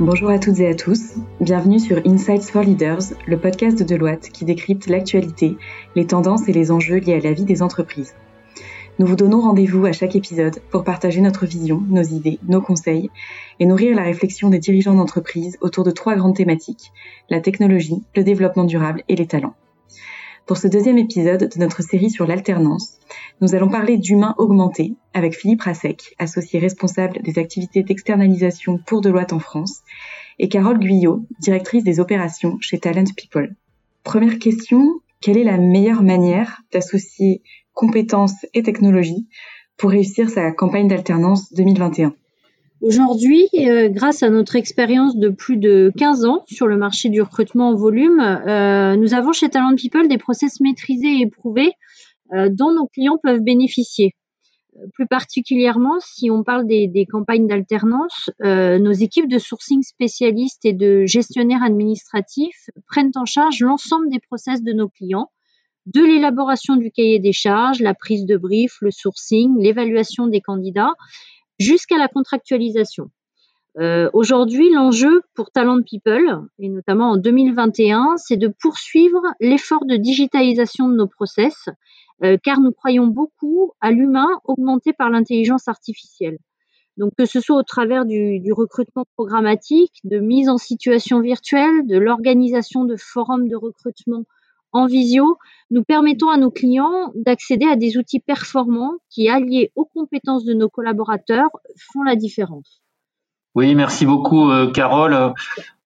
Bonjour à toutes et à tous, bienvenue sur Insights for Leaders, le podcast de Deloitte qui décrypte l'actualité, les tendances et les enjeux liés à la vie des entreprises. Nous vous donnons rendez-vous à chaque épisode pour partager notre vision, nos idées, nos conseils et nourrir la réflexion des dirigeants d'entreprise autour de trois grandes thématiques, la technologie, le développement durable et les talents. Pour ce deuxième épisode de notre série sur l'alternance, nous allons parler d'humain augmenté avec Philippe Rasek, associé responsable des activités d'externalisation pour Deloitte en France, et Carole Guyot, directrice des opérations chez Talent People. Première question, quelle est la meilleure manière d'associer compétences et technologies pour réussir sa campagne d'alternance 2021 Aujourd'hui, euh, grâce à notre expérience de plus de 15 ans sur le marché du recrutement en volume, euh, nous avons chez Talent People des process maîtrisés et éprouvés euh, dont nos clients peuvent bénéficier. Plus particulièrement, si on parle des, campagnes d'alternance, nos équipes de sourcing spécialistes et de gestionnaires administratifs prennent en charge l'ensemble des process de nos clients, de l'élaboration du cahier des charges, la prise de brief, le sourcing, l'évaluation des candidats, jusqu'à la contractualisation. Euh, Aujourd'hui, l'enjeu pour Talent People, et notamment en 2021, c'est de poursuivre l'effort de digitalisation de nos process, euh, car nous croyons beaucoup à l'humain augmenté par l'intelligence artificielle. Donc que ce soit au travers du, du, recrutement programmatique, de mise en situation virtuelle, de l'organisation de forums de recrutement en visio, nous permettons à nos clients d'accéder à des outils performants qui, alliés aux compétences de nos collaborateurs, font la différence. Oui, merci beaucoup, euh, Carole.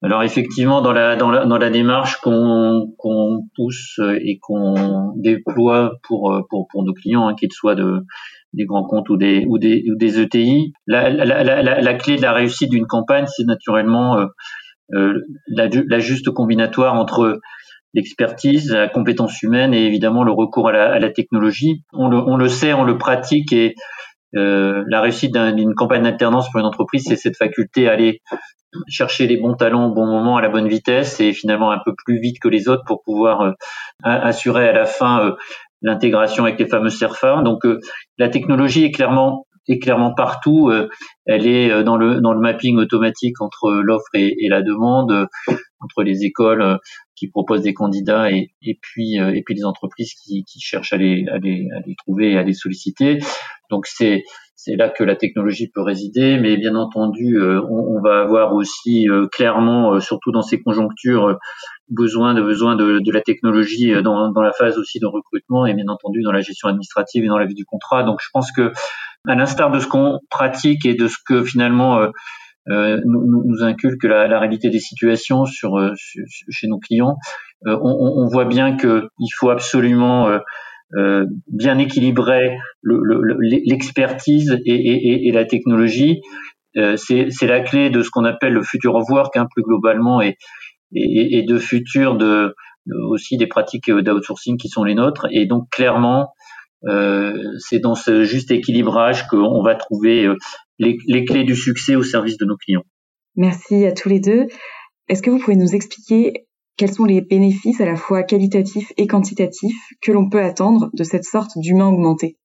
Alors effectivement, dans la dans la, dans la démarche qu'on qu'on pousse et qu'on déploie pour pour pour nos clients, hein, qu'ils soient de des grands comptes ou des ou des ou des ETI, la la, la, clé de la réussite d'une campagne, c'est naturellement euh, euh, la, la juste combinatoire entre l'expertise, la compétence humaine et évidemment le recours à la, à la technologie. On le, on le, sait, on le pratique et euh, la réussite d'une campagne d'alternance pour une entreprise, c'est cette faculté à aller chercher les bons talents au bon moment, à la bonne vitesse et finalement un peu plus vite que les autres pour pouvoir euh, assurer à la fin euh, l'intégration avec les fameux CERFA. Donc la technologie est clairement est clairement partout. elle est dans le dans le mapping automatique entre l'offre et, la demande, entre les écoles qui proposent des candidats et, puis euh, les entreprises qui, cherchent à les, à les, trouver et à les solliciter. Donc c'est là que la technologie peut résider, mais bien entendu, euh, on, va avoir aussi euh, clairement, surtout dans ces conjonctures, besoin de besoin de, la technologie dans, dans la phase aussi de recrutement et bien entendu dans la gestion administrative et dans la vie du contrat. Donc je pense que à l'instar de ce qu'on pratique et de ce que finalement euh, nous, nous, inculque la, la, réalité des situations sur, euh, chez nos clients. Euh, on, on, voit bien que il faut absolument euh, bien équilibrer l'expertise le, et, et, et, la technologie. Euh, c'est la clé de ce qu'on appelle le futur of work, hein, plus globalement, et, et, de futur aussi des pratiques d'outsourcing qui sont les nôtres. Et donc clairement, euh, c'est dans ce juste équilibrage qu'on va trouver les, clés du succès au service de nos clients. Merci à tous les deux. Est-ce que vous pouvez nous expliquer quels sont les bénéfices à la fois qualitatifs et quantitatifs que l'on peut attendre de cette sorte d'humain augmenté?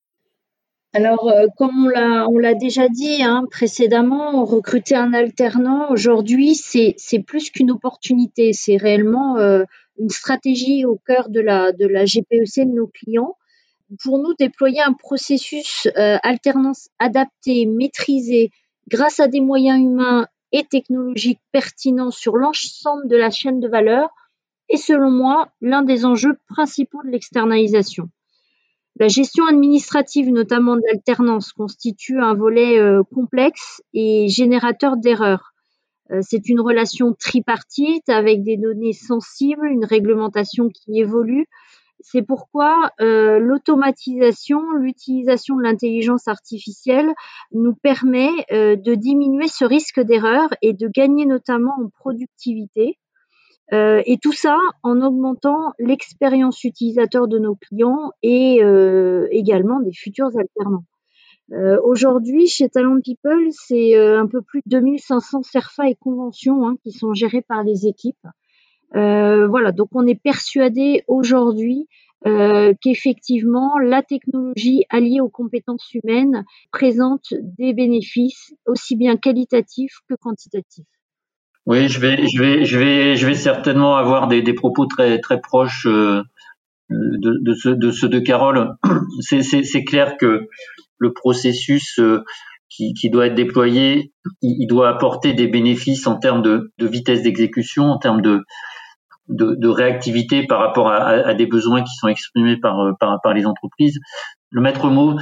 Alors, euh, comme on l'a, déjà dit hein, précédemment, recruter un alternant aujourd'hui, c'est, plus qu'une opportunité, c'est réellement euh, une stratégie au cœur de la, de la GPEC de nos clients pour nous déployer un processus euh, alternance adapté, maîtrisé, grâce à des moyens humains et technologiques pertinents sur l'ensemble de la chaîne de valeur est selon moi l'un des enjeux principaux de l'externalisation. La gestion administrative, notamment de l'alternance, constitue un volet euh, complexe et générateur d'erreurs. Euh, c'est une relation tripartite avec des données sensibles, une réglementation qui évolue, c'est pourquoi euh, l'automatisation, l'utilisation de l'intelligence artificielle nous permet euh, de diminuer ce risque d'erreur et de gagner notamment en productivité. Euh, et tout ça en augmentant l'expérience utilisateur de nos clients et également des futurs alternants. Aujourd'hui, chez Talent People, c'est un peu plus de 2500 CERFA et conventions hein, qui sont gérées par les équipes. Euh, voilà, donc on est persuadé aujourd'hui euh, qu'effectivement la technologie alliée aux compétences humaines présente des bénéfices aussi bien qualitatifs que quantitatifs. Oui, je vais, je vais, je vais, je vais certainement avoir des, des propos très, très proches euh, de, de, ceux, de Carole. C'est clair que le processus euh, qui, qui, doit être déployé, il, doit apporter des bénéfices en termes de, de vitesse d'exécution, en termes de, de, de, réactivité par rapport à, à, des besoins qui sont exprimés par, par, par les entreprises. Le maître mot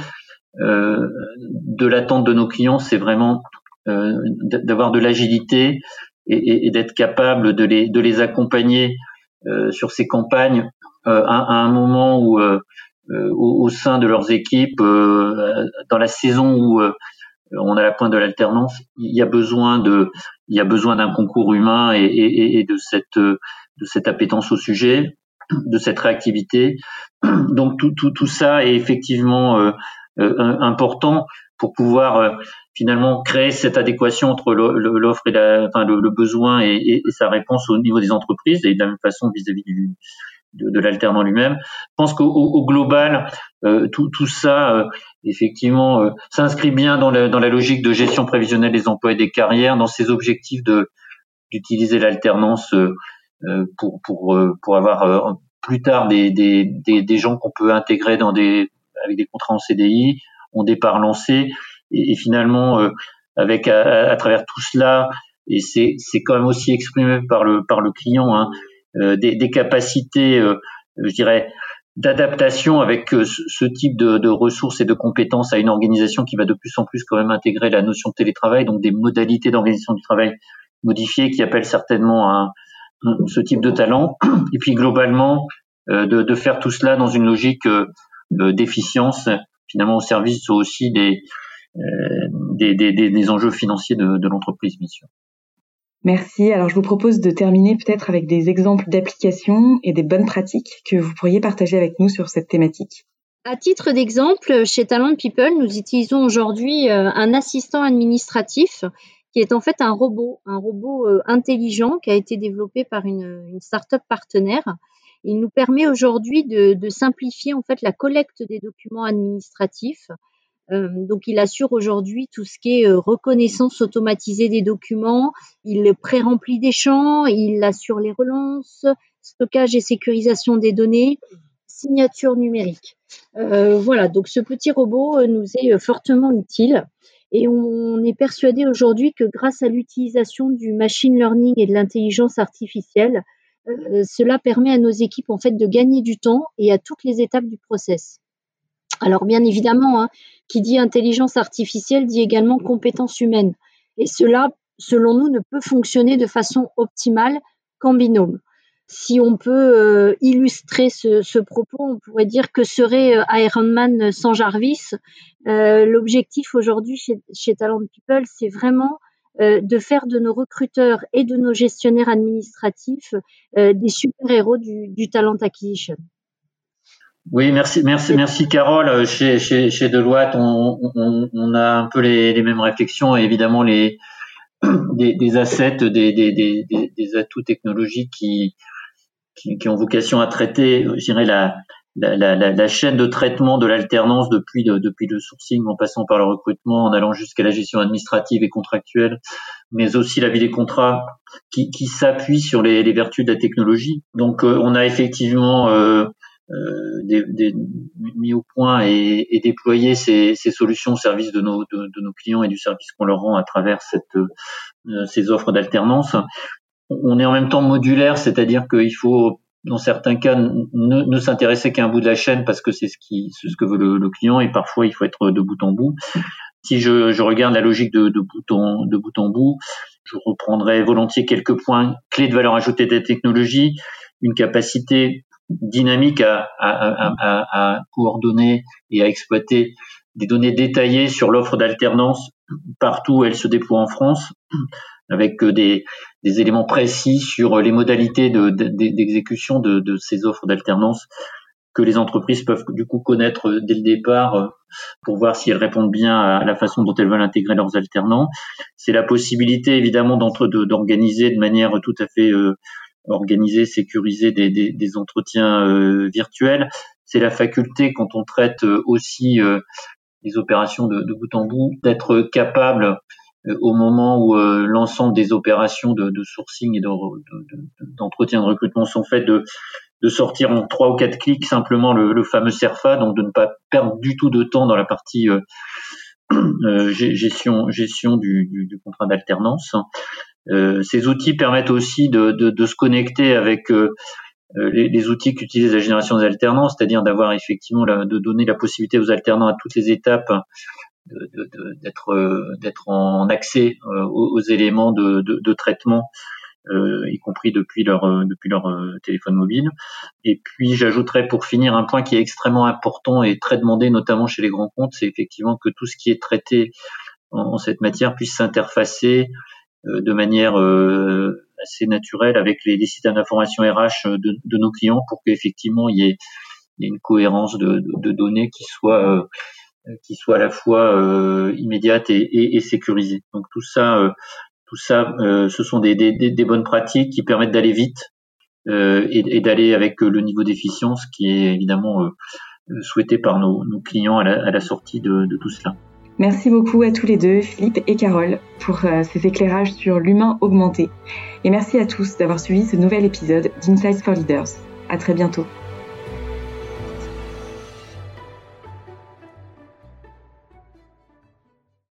euh, de l'attente de nos clients, c'est vraiment euh, d'avoir de l'agilité et, et, et d'être capable de les, de les accompagner euh, sur ces campagnes euh, à, à, un moment où euh, au, au, sein de leurs équipes, dans la saison où on a la pointe de l'alternance, il y a besoin de, il y a besoin d'un concours humain et, et, de cette, de cette appétence au sujet, de cette réactivité. Donc tout, tout, tout ça est effectivement euh, important pour pouvoir finalement créer cette adéquation entre l'offre et la, enfin, le, besoin et, sa réponse au niveau des entreprises et de la même façon vis-à-vis de, de l'alternant lui-même. Je pense qu'au au global, euh, tout, tout, ça, euh, effectivement, euh, s'inscrit bien dans la, dans la logique de gestion prévisionnelle des emplois et des carrières, dans ces objectifs de d'utiliser l'alternance pour, pour, pour avoir plus tard des, des, des, des gens qu'on peut intégrer dans des, avec des contrats en CDI, ont départ lancé et, finalement euh, avec à, travers tout cela et c'est c'est quand même aussi exprimé par le par le client hein, euh, des, des, capacités euh, je dirais d'adaptation avec ce type de, de, ressources et de compétences à une organisation qui va de plus en plus quand même intégrer la notion de télétravail, donc des modalités d'organisation du travail modifiées qui appellent certainement un, ce type de talent. Et puis globalement, de, de, faire tout cela dans une logique d'efficience, finalement au service aussi des, euh, des, des, des, enjeux financiers de, de l'entreprise, bien sûr. Merci. Alors, je vous propose de terminer peut-être avec des exemples d'applications et des bonnes pratiques que vous pourriez partager avec nous sur cette thématique. À titre d'exemple, chez Talent People, nous utilisons aujourd'hui euh, un assistant administratif qui est en fait un robot, un robot euh, intelligent qui a été développé par une, une start-up partenaire. Il nous permet aujourd'hui de, simplifier en fait la collecte des documents administratifs, euh, donc, il assure aujourd'hui tout ce qui est euh, reconnaissance automatisée des documents. Il pré-remplit des champs, il assure les relances, stockage et sécurisation des données, signature numérique. Voilà, donc ce petit robot nous est fortement utile. Et on est persuadé aujourd'hui que grâce à l'utilisation du machine learning et de l'intelligence artificielle, cela permet à nos équipes en fait de gagner du temps et à toutes les étapes du process. Alors bien évidemment, hein, qui dit intelligence artificielle dit également compétence humaine. Et cela, selon nous, ne peut fonctionner de façon optimale qu'en binôme. Si on peut euh, illustrer ce, propos, on pourrait dire que serait euh, Iron Man sans Jarvis. Euh, l'objectif aujourd'hui chez, Talent People, c'est vraiment de faire de nos recruteurs et de nos gestionnaires administratifs des super-héros du, du talent acquisition. Oui, merci, merci, merci Carole. Chez, chez, chez Deloitte, on, on, on a un peu les, les mêmes réflexions et évidemment les, des, des assets, des, des, des, des atouts technologiques qui, qui, qui, ont vocation à traiter, je dirais, la, la, la, la chaîne de traitement de l'alternance depuis, depuis le sourcing en passant par le recrutement, en allant jusqu'à la gestion administrative et contractuelle, mais aussi la vie des contrats qui, qui s'appuie sur les, les, vertus de la technologie. Donc, euh, on a effectivement euh, euh, des, des, mis au point et, et déployer ces, ces, solutions au service de nos, de, de, nos clients et du service qu'on leur rend à travers cette, euh, ces offres d'alternance. On est en même temps modulaire, c'est-à-dire qu'il faut dans certains cas ne, s'intéresser qu'à un bout de la chaîne parce que c'est ce que veut le, client et parfois il faut être de bout en bout. Si je, regarde la logique de, bout en, bout je reprendrai volontiers quelques points clés de valeur ajoutée des technologies, une capacité dynamique à, à, coordonner et à exploiter des données détaillées sur l'offre d'alternance partout où elle se déploie en France, avec des, des éléments précis sur les modalités d'exécution de, ces offres d'alternance que les entreprises peuvent du coup connaître dès le départ euh, pour voir si elles répondent bien à la façon dont elles veulent intégrer leurs alternants. C'est la possibilité évidemment d'organiser de, manière tout à fait euh, organiser, sécuriser des, entretiens euh, virtuels. C'est la faculté, quand on traite euh, aussi euh, les opérations de, bout en bout, d'être capable au moment où l'ensemble des opérations de, de sourcing et d'entretien de, de, recrutement sont faites, de, de sortir en trois ou quatre clics simplement le, le, fameux CERFA, donc de ne pas perdre du tout de temps dans la partie gestion, gestion du, du, du contrat d'alternance. ces outils permettent aussi de, de se connecter avec euh, les, les, outils qu'utilise la génération des alternants, c'est-à-dire d'avoir effectivement la, de donner la possibilité aux alternants à toutes les étapes d'être euh, d'être en accès euh, aux, éléments de, de, de traitement euh, y compris depuis leur depuis leur téléphone mobile. Et puis j'ajouterais pour finir un point qui est extrêmement important et très demandé notamment chez les grands comptes, c'est effectivement que tout ce qui est traité en, en cette matière puisse s'interfacer de manière assez naturel avec les, les systèmes d'information RH de, de, nos clients pour qu'effectivement il y ait, il y ait une cohérence de, de données qui soit euh, qui soit à la fois euh, immédiate et, et, et, sécurisée. Donc tout ça, euh, tout ça, euh, ce sont des, des, des, bonnes pratiques qui permettent d'aller vite euh, et, et d'aller avec le niveau d'efficience qui est évidemment souhaité par nos, nos clients à la, à la sortie de, de tout cela. Merci beaucoup à tous les deux, Philippe et Carole, pour euh, ces éclairages sur l'humain augmenté. Et merci à tous d'avoir suivi ce nouvel épisode d'Insights for Leaders. À très bientôt.